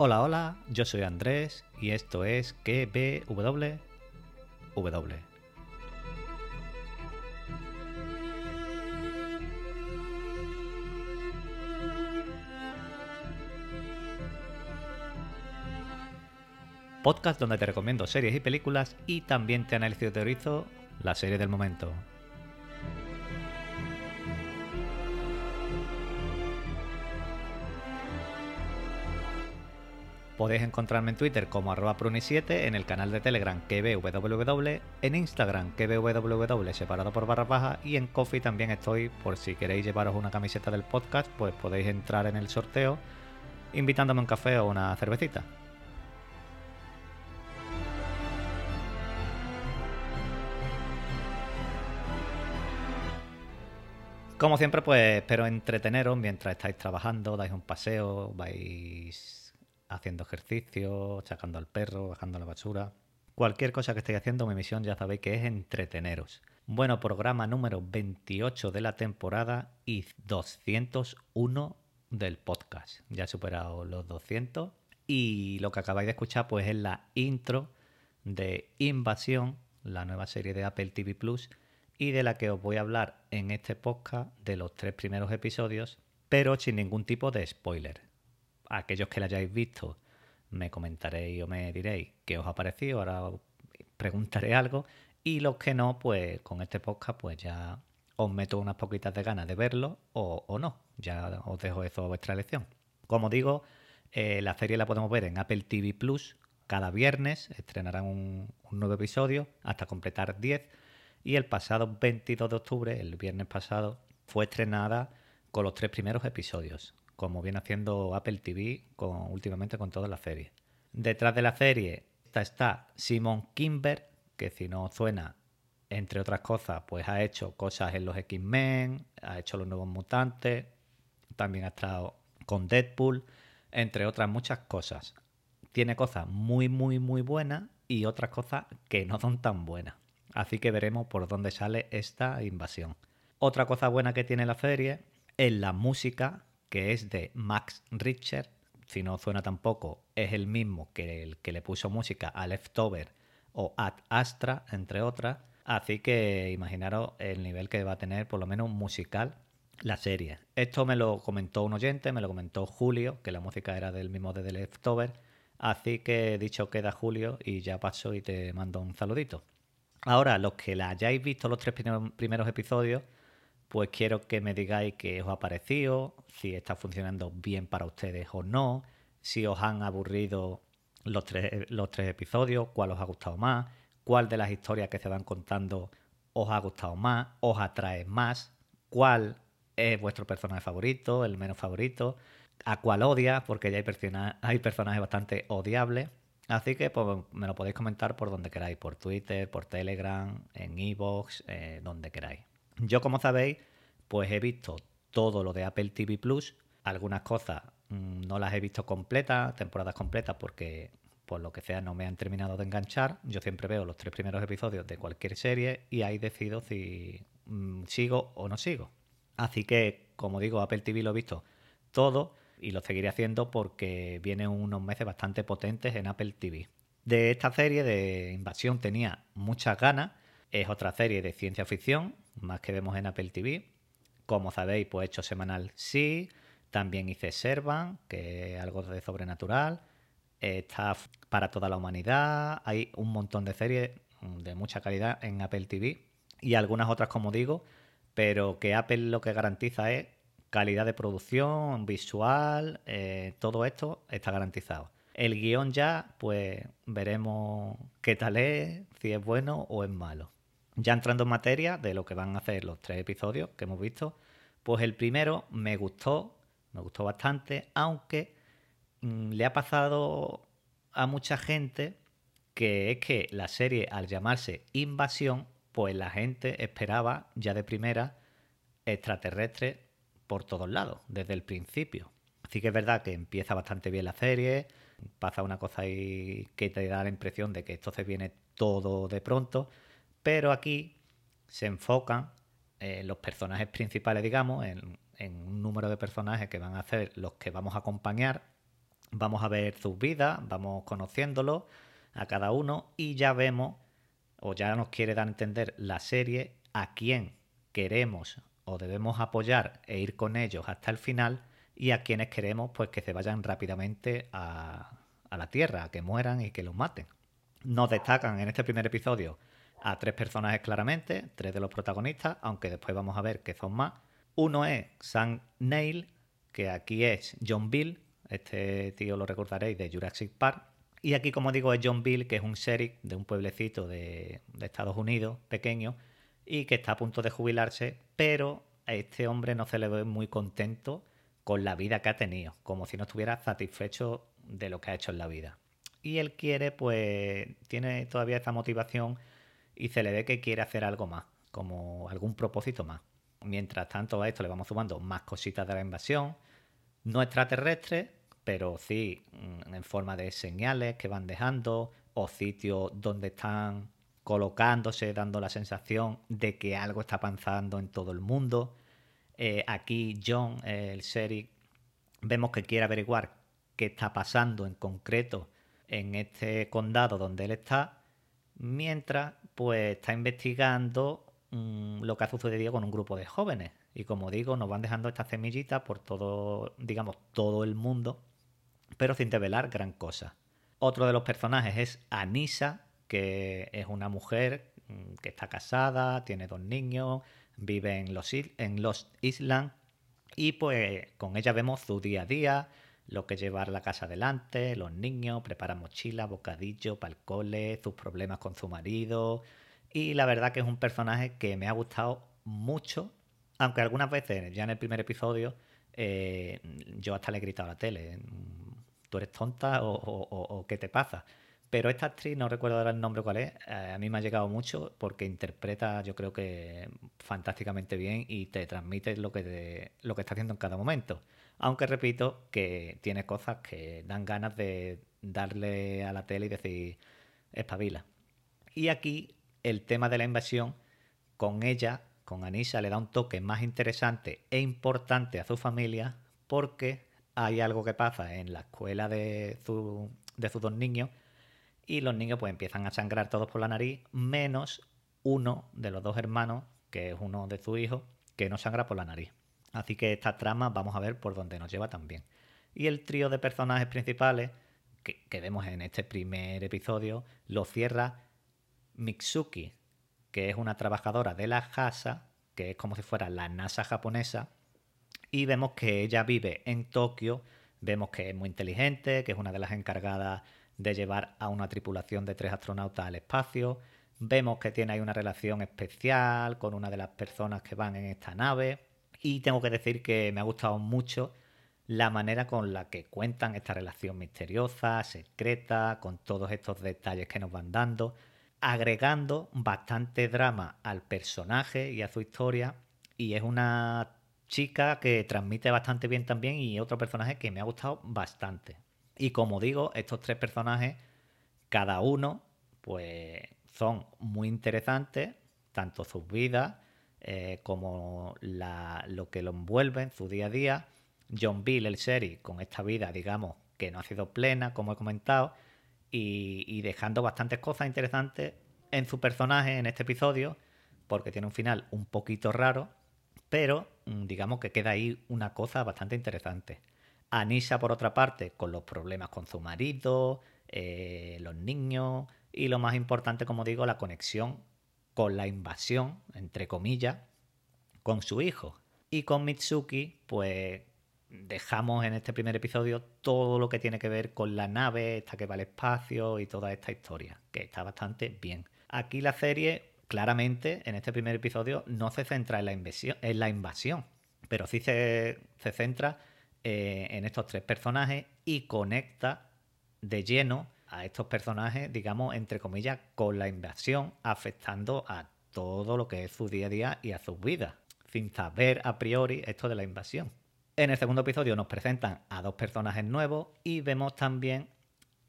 Hola, hola, yo soy Andrés y esto es KBW. Podcast donde te recomiendo series y películas y también te analizo y teorizo la serie del momento. Podéis encontrarme en Twitter como arroba pruni7, en el canal de Telegram kbww, en Instagram kbww separado por barra baja y en Coffee también estoy por si queréis llevaros una camiseta del podcast, pues podéis entrar en el sorteo invitándome un café o una cervecita. Como siempre, pues espero entreteneros mientras estáis trabajando, dais un paseo, vais haciendo ejercicio, sacando al perro, bajando la basura. Cualquier cosa que estéis haciendo, mi misión ya sabéis que es entreteneros. Bueno, programa número 28 de la temporada y 201 del podcast. Ya he superado los 200 y lo que acabáis de escuchar pues es la intro de Invasión, la nueva serie de Apple TV Plus y de la que os voy a hablar en este podcast de los tres primeros episodios, pero sin ningún tipo de spoiler. Aquellos que la hayáis visto me comentaréis o me diréis qué os ha parecido, ahora preguntaré algo, y los que no, pues con este podcast pues ya os meto unas poquitas de ganas de verlo o, no, ya os dejo eso a vuestra elección. Como digo, eh, la serie la podemos ver en Apple TV Plus cada viernes, estrenarán un, un nuevo episodio hasta completar 10 y el pasado 22 de octubre, el viernes pasado, fue estrenada con los tres primeros episodios, como viene haciendo Apple TV con, últimamente con todas las series. Detrás de la serie está Simon Kimber, que si no suena, entre otras cosas, pues ha hecho cosas en los X-Men, ha hecho los nuevos mutantes, también ha estado con Deadpool, entre otras muchas cosas. Tiene cosas muy, muy, muy buenas y otras cosas que no son tan buenas. Así que veremos por dónde sale esta invasión. Otra cosa buena que tiene la serie es la música, que es de Max Richter. Si no suena tampoco, es el mismo que el que le puso música a Leftover o Ad Astra, entre otras. Así que imaginaros el nivel que va a tener, por lo menos musical, la serie. Esto me lo comentó un oyente, me lo comentó Julio, que la música era del mismo de Leftover. Así que dicho queda Julio y ya paso y te mando un saludito. Ahora, los que la hayáis visto los tres primeros episodios, pues quiero que me digáis qué os ha parecido, si está funcionando bien para ustedes o no, si os han aburrido los tres, los tres episodios, cuál os ha gustado más, cuál de las historias que se van contando os ha gustado más, os atrae más, cuál es vuestro personaje favorito, el menos favorito, a cuál odia, porque ya hay, hay personajes bastante odiables. Así que pues, me lo podéis comentar por donde queráis, por Twitter, por Telegram, en Evox, eh, donde queráis. Yo, como sabéis, pues he visto todo lo de Apple TV Plus. Algunas cosas mm, no las he visto completas, temporadas completas, porque por lo que sea no me han terminado de enganchar. Yo siempre veo los tres primeros episodios de cualquier serie y ahí decido si mm, sigo o no sigo. Así que, como digo, Apple TV lo he visto todo y lo seguiré haciendo porque vienen unos meses bastante potentes en Apple TV. De esta serie de Invasión tenía muchas ganas. Es otra serie de ciencia ficción, más que vemos en Apple TV. Como sabéis, pues he hecho semanal sí. También hice Servan, que es algo de sobrenatural. Está para toda la humanidad. Hay un montón de series de mucha calidad en Apple TV. Y algunas otras, como digo, pero que Apple lo que garantiza es calidad de producción, visual, eh, todo esto está garantizado. El guion ya, pues veremos qué tal es, si es bueno o es malo. Ya entrando en materia de lo que van a hacer los tres episodios que hemos visto, pues el primero me gustó, me gustó bastante, aunque mm, le ha pasado a mucha gente que es que la serie al llamarse Invasión, pues la gente esperaba ya de primera extraterrestres por todos lados, desde el principio. Así que es verdad que empieza bastante bien la serie, pasa una cosa ahí que te da la impresión de que esto se viene todo de pronto, pero aquí se enfocan eh, los personajes principales, digamos, en, un número de personajes que van a ser los que vamos a acompañar Vamos a ver sus vidas, vamos conociéndolo a cada uno y ya vemos, o ya nos quiere dar a entender la serie, a quién queremos o debemos apoyar e ir con ellos hasta el final y a quienes queremos pues que se vayan rápidamente a, a la Tierra, a que mueran y que los maten. Nos destacan en este primer episodio a tres personajes claramente, tres de los protagonistas, aunque después vamos a ver que son más. Uno es Sam Neill, que aquí es John Bill, este tío lo recordaréis de Jurassic Park. Y aquí, como digo, es John Bill, que es un sheriff de un pueblecito de, Estados Unidos, pequeño, y que está a punto de jubilarse, pero a este hombre no se le ve muy contento con la vida que ha tenido, como si no estuviera satisfecho de lo que ha hecho en la vida. Y él quiere, pues, tiene todavía esa motivación y se le ve que quiere hacer algo más, como algún propósito más. Mientras tanto a esto le vamos sumando más cositas de la invasión, no extraterrestres, pero sí mm, en forma de señales que van dejando o sitios donde están colocándose, dando la sensación de que algo está pasando en todo el mundo. Eh, aquí John, el sheriff, vemos que quiere averiguar qué está pasando en concreto en este condado donde él está, mientras pues está investigando mm, lo que ha sucedido con un grupo de jóvenes. Y como digo, nos van dejando estas semillitas por todo, digamos, todo el mundo, pero sin develar gran cosa. Otro de los personajes es Anisa, que es una mujer mm, que está casada, tiene dos niños, vive en los, en los Islands y pues con ella vemos su día a día, lo que llevar la casa adelante, los niños, prepara mochila, bocadillo para sus problemas con su marido. Y la verdad que es un personaje que me ha gustado mucho, aunque algunas veces, ya en el primer episodio, eh, yo hasta le he gritado a la tele, ¿tú eres tonta o, qué te pasa? Pero esta actriz, no recuerdo ahora el nombre cuál es, eh, a mí me ha llegado mucho porque interpreta, yo creo que fantásticamente bien y te transmite lo que, lo que está haciendo en cada momento. Aunque repito que tiene cosas que dan ganas de darle a la tele y decir, espabila. Y aquí el tema de la invasión, con ella, con Anisa, le da un toque más interesante e importante a su familia porque hay algo que pasa en la escuela de, de sus dos niños y los niños pues empiezan a sangrar todos por la nariz, menos uno de los dos hermanos, que es uno de sus hijos, que no sangra por la nariz. Así que esta trama vamos a ver por dónde nos lleva también. Y el trío de personajes principales que, vemos en este primer episodio lo cierra Mitsuki, que es una trabajadora de la JASA, que es como si fuera la NASA japonesa, y vemos que ella vive en Tokio, vemos que es muy inteligente, que es una de las encargadas de llevar a una tripulación de tres astronautas al espacio, vemos que tiene ahí una relación especial con una de las personas que van en esta nave, y tengo que decir que me ha gustado mucho la manera con la que cuentan esta relación misteriosa, secreta, con todos estos detalles que nos van dando, agregando bastante drama al personaje y a su historia. Y es una chica que transmite bastante bien también y otro personaje que me ha gustado bastante. Y como digo, estos tres personajes, cada uno, pues son muy interesantes, tanto sus vidas eh, como lo que lo envuelve en su día a día. John Bill, el serie, con esta vida, digamos, que no ha sido plena, como he comentado, y, dejando bastantes cosas interesantes en su personaje en este episodio, porque tiene un final un poquito raro, pero mm, digamos que queda ahí una cosa bastante interesante. Anisa, por otra parte, con los problemas con su marido, eh, los niños y lo más importante, como digo, la conexión con la invasión, entre comillas, con su hijo. Y con Mitsuki, pues dejamos en este primer episodio todo lo que tiene que ver con la nave, esta que va al espacio y toda esta historia, que está bastante bien. Aquí la serie, claramente, en este primer episodio, no se centra en la invasión, en la invasión pero sí se, centra eh, en estos tres personajes y conecta de lleno a estos personajes, digamos, entre comillas, con la invasión, afectando a todo lo que es su día a día y a sus vidas, sin saber a priori esto de la invasión. En el segundo episodio nos presentan a dos personajes nuevos y vemos también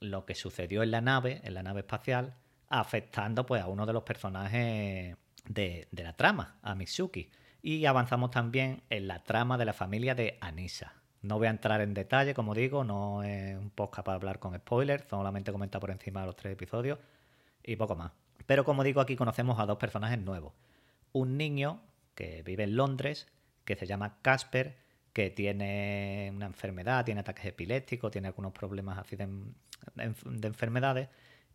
lo que sucedió en la nave, en la nave espacial, afectando pues a uno de los personajes de, de la trama, a Mitsuki. Y avanzamos también en la trama de la familia de Anisa. No voy a entrar en detalle, como digo, no es un podcast para hablar con spoilers, solamente comenta por encima de los tres episodios y poco más. Pero como digo, aquí conocemos a dos personajes nuevos. Un niño que vive en Londres, que se llama Casper, que tiene una enfermedad, tiene ataques epilépticos, tiene algunos problemas así de, enfermedades,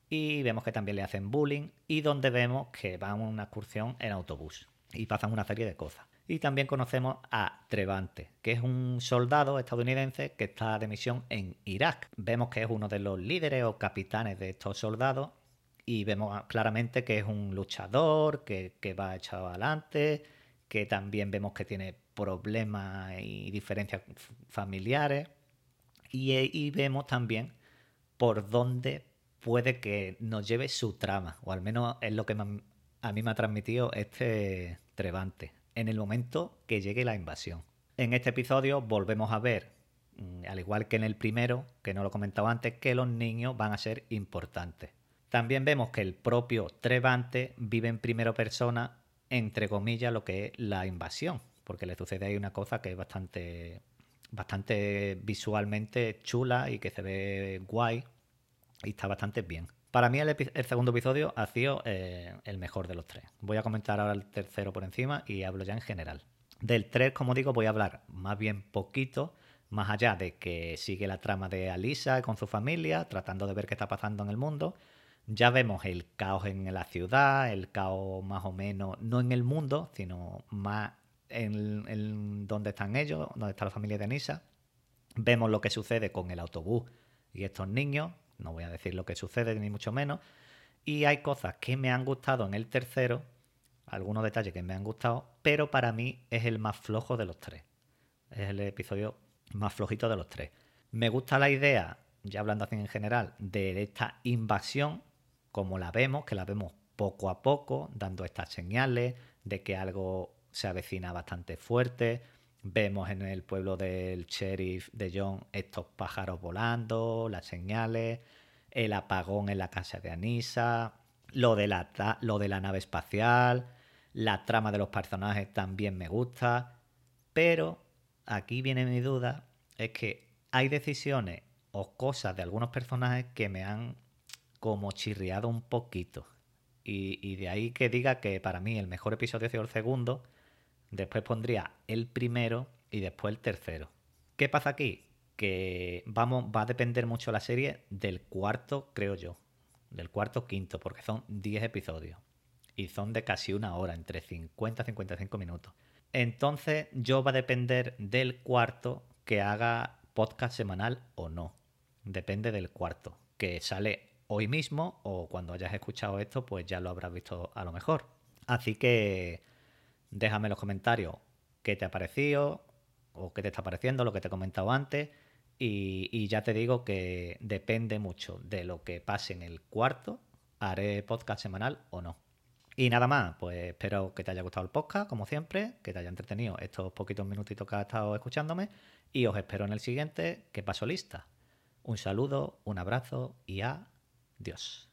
y vemos que también le hacen bullying, y donde vemos que van a una excursión en autobús y pasan una serie de cosas. Y también conocemos a Trevante, que es un soldado estadounidense que está de misión en Irak. Vemos que es uno de los líderes o capitanes de estos soldados y vemos claramente que es un luchador, que, que va echado adelante, que también vemos que tiene problemas y diferencias familiares. Y, vemos también por dónde puede que nos lleve su trama, o al menos es lo que a mí me ha transmitido este Trevante, en el momento que llegue la invasión. En este episodio volvemos a ver, mm, al igual que en el primero, que no lo comentaba antes, que los niños van a ser importantes. También vemos que el propio Trevante vive en primera persona, entre comillas, lo que es la invasión, porque le sucede ahí una cosa que es bastante, bastante visualmente chula y que se ve guay y está bastante bien. Para mí el, segundo episodio ha sido eh, el mejor de los tres. Voy a comentar ahora el tercero por encima y hablo ya en general. Del 3, como digo, voy a hablar más bien poquito, más allá de que sigue la trama de Alisa con su familia, tratando de ver qué está pasando en el mundo. Ya vemos el caos en la ciudad, el caos más o menos, no en el mundo, sino más en, donde están ellos, donde está la familia de Anisa. Vemos lo que sucede con el autobús y estos niños. No voy a decir lo que sucede, ni mucho menos. Y hay cosas que me han gustado en el tercero, algunos detalles que me han gustado, pero para mí es el más flojo de los tres. Es el episodio más flojito de los tres. Me gusta la idea, ya hablando así en general, de esta invasión, como la vemos, que la vemos poco a poco, dando estas señales de que algo se avecina bastante fuerte. Vemos en el pueblo del sheriff de John estos pájaros volando, las señales, el apagón en la casa de Anisa, lo de la, lo de la nave espacial, la trama de los personajes también me gusta, pero aquí viene mi duda, es que hay decisiones o cosas de algunos personajes que me han como chirriado un poquito. Y, y de ahí que diga que para mí el mejor episodio ha sido el segundo, Después pondría el primero y después el tercero. ¿Qué pasa aquí? Que vamos, va a depender mucho la serie del cuarto, creo yo. Del cuarto quinto, porque son 10 episodios. Y son de casi una hora, entre 50 y 55 minutos. Entonces, yo va a depender del cuarto que haga podcast semanal o no. Depende del cuarto, que sale hoy mismo o cuando hayas escuchado esto, pues ya lo habrás visto a lo mejor. Así que Déjame en los comentarios qué te ha parecido o qué te está pareciendo, lo que te he comentado antes. Y, ya te digo que depende mucho de lo que pase en el cuarto, haré podcast semanal o no. Y nada más, pues espero que te haya gustado el podcast, como siempre, que te haya entretenido estos poquitos minutitos que has estado escuchándome. Y os espero en el siguiente, que paso lista. Un saludo, un abrazo y adiós.